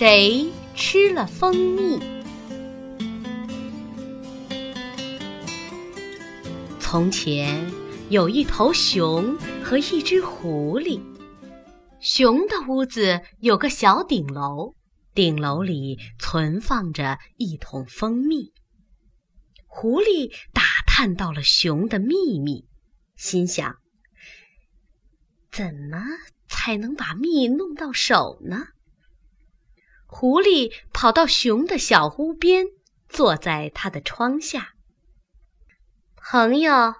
谁吃了蜂蜜？从前有一头熊和一只狐狸。熊的屋子有个小顶楼，顶楼里存放着一桶蜂蜜。狐狸打探到了熊的秘密，心想：怎么才能把蜜弄到手呢？狐狸跑到熊的小屋边，坐在他的窗下。朋友，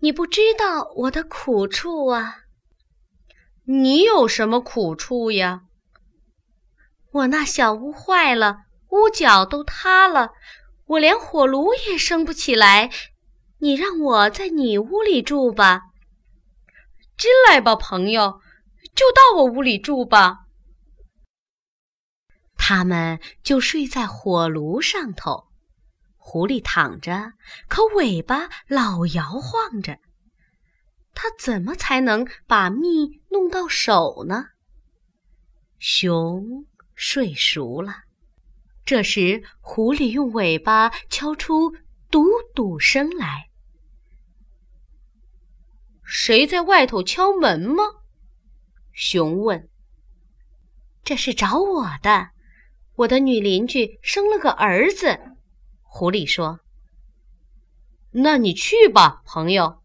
你不知道我的苦处啊！你有什么苦处呀？我那小屋坏了，屋角都塌了，我连火炉也生不起来。你让我在你屋里住吧。进来吧，朋友，就到我屋里住吧。他们就睡在火炉上头，狐狸躺着，可尾巴老摇晃着。它怎么才能把蜜弄到手呢？熊睡熟了，这时狐狸用尾巴敲出嘟嘟声来。谁在外头敲门吗？熊问。这是找我的。我的女邻居生了个儿子，狐狸说：“那你去吧，朋友。”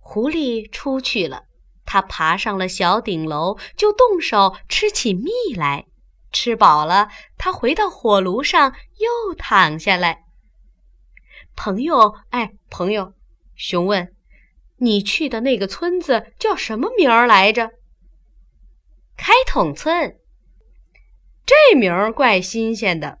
狐狸出去了，他爬上了小顶楼，就动手吃起蜜来。吃饱了，他回到火炉上，又躺下来。朋友，哎，朋友，熊问：“你去的那个村子叫什么名儿来着？”开桶村。这名儿怪新鲜的。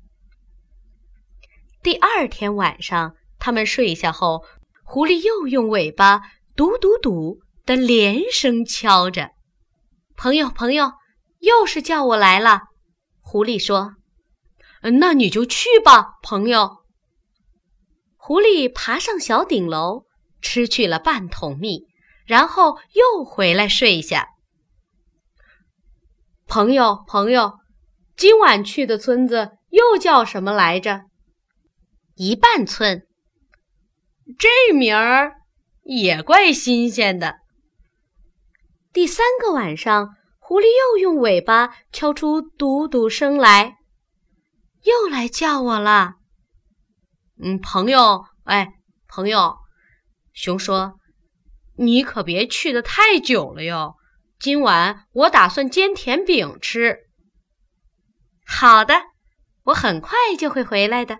第二天晚上，他们睡下后，狐狸又用尾巴“嘟嘟嘟”的连声敲着。朋友，朋友，又是叫我来了。狐狸说：“那你就去吧，朋友。”狐狸爬上小顶楼，吃去了半桶蜜，然后又回来睡下。朋友，朋友。今晚去的村子又叫什么来着？一半村。这名儿也怪新鲜的。第三个晚上，狐狸又用尾巴敲出嘟嘟声来，又来叫我了。嗯，朋友，哎，朋友，熊说：“你可别去的太久了哟。今晚我打算煎甜饼吃。”好的，我很快就会回来的。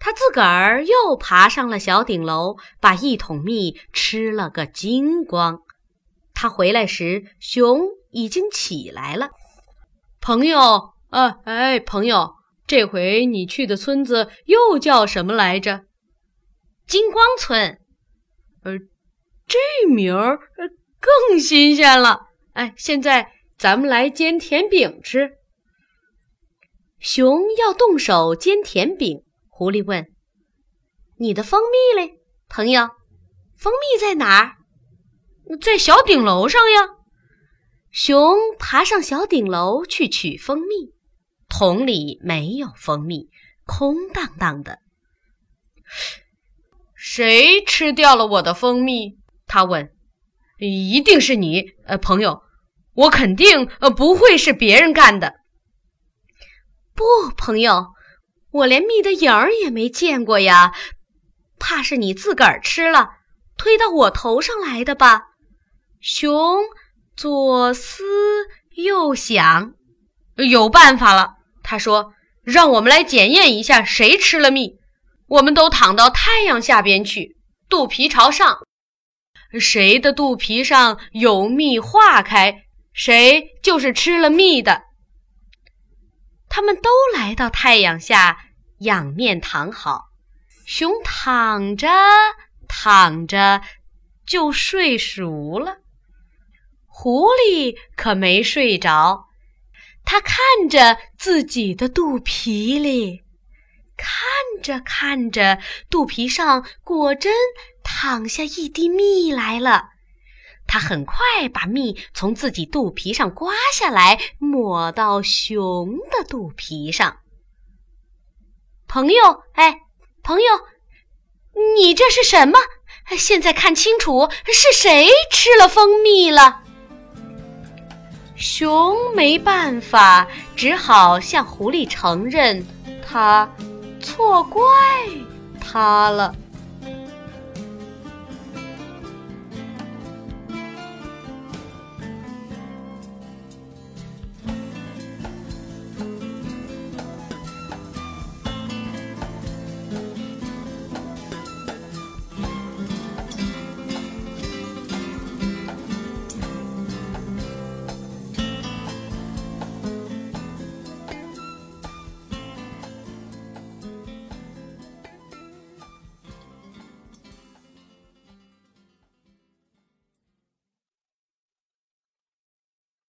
他自个儿又爬上了小顶楼，把一桶蜜吃了个精光。他回来时，熊已经起来了。朋友，啊，哎，朋友，这回你去的村子又叫什么来着？金光村。呃，这名儿更新鲜了。哎，现在。咱们来煎甜饼吃。熊要动手煎甜饼，狐狸问：“你的蜂蜜嘞，朋友？蜂蜜在哪儿？在小顶楼上呀。”熊爬上小顶楼去取蜂蜜，桶里没有蜂蜜，空荡荡的。谁吃掉了我的蜂蜜？他问。一定是你，呃，朋友。我肯定呃不会是别人干的。不，朋友，我连蜜的影儿也没见过呀，怕是你自个儿吃了，推到我头上来的吧？熊左思右想，有办法了。他说：“让我们来检验一下谁吃了蜜。我们都躺到太阳下边去，肚皮朝上，谁的肚皮上有蜜化开。”谁就是吃了蜜的？他们都来到太阳下，仰面躺好。熊躺着躺着就睡熟了，狐狸可没睡着。它看着自己的肚皮里，看着看着，肚皮上果真淌下一滴蜜来了。他很快把蜜从自己肚皮上刮下来，抹到熊的肚皮上。朋友，哎，朋友，你这是什么？现在看清楚，是谁吃了蜂蜜了？熊没办法，只好向狐狸承认，他错怪他了。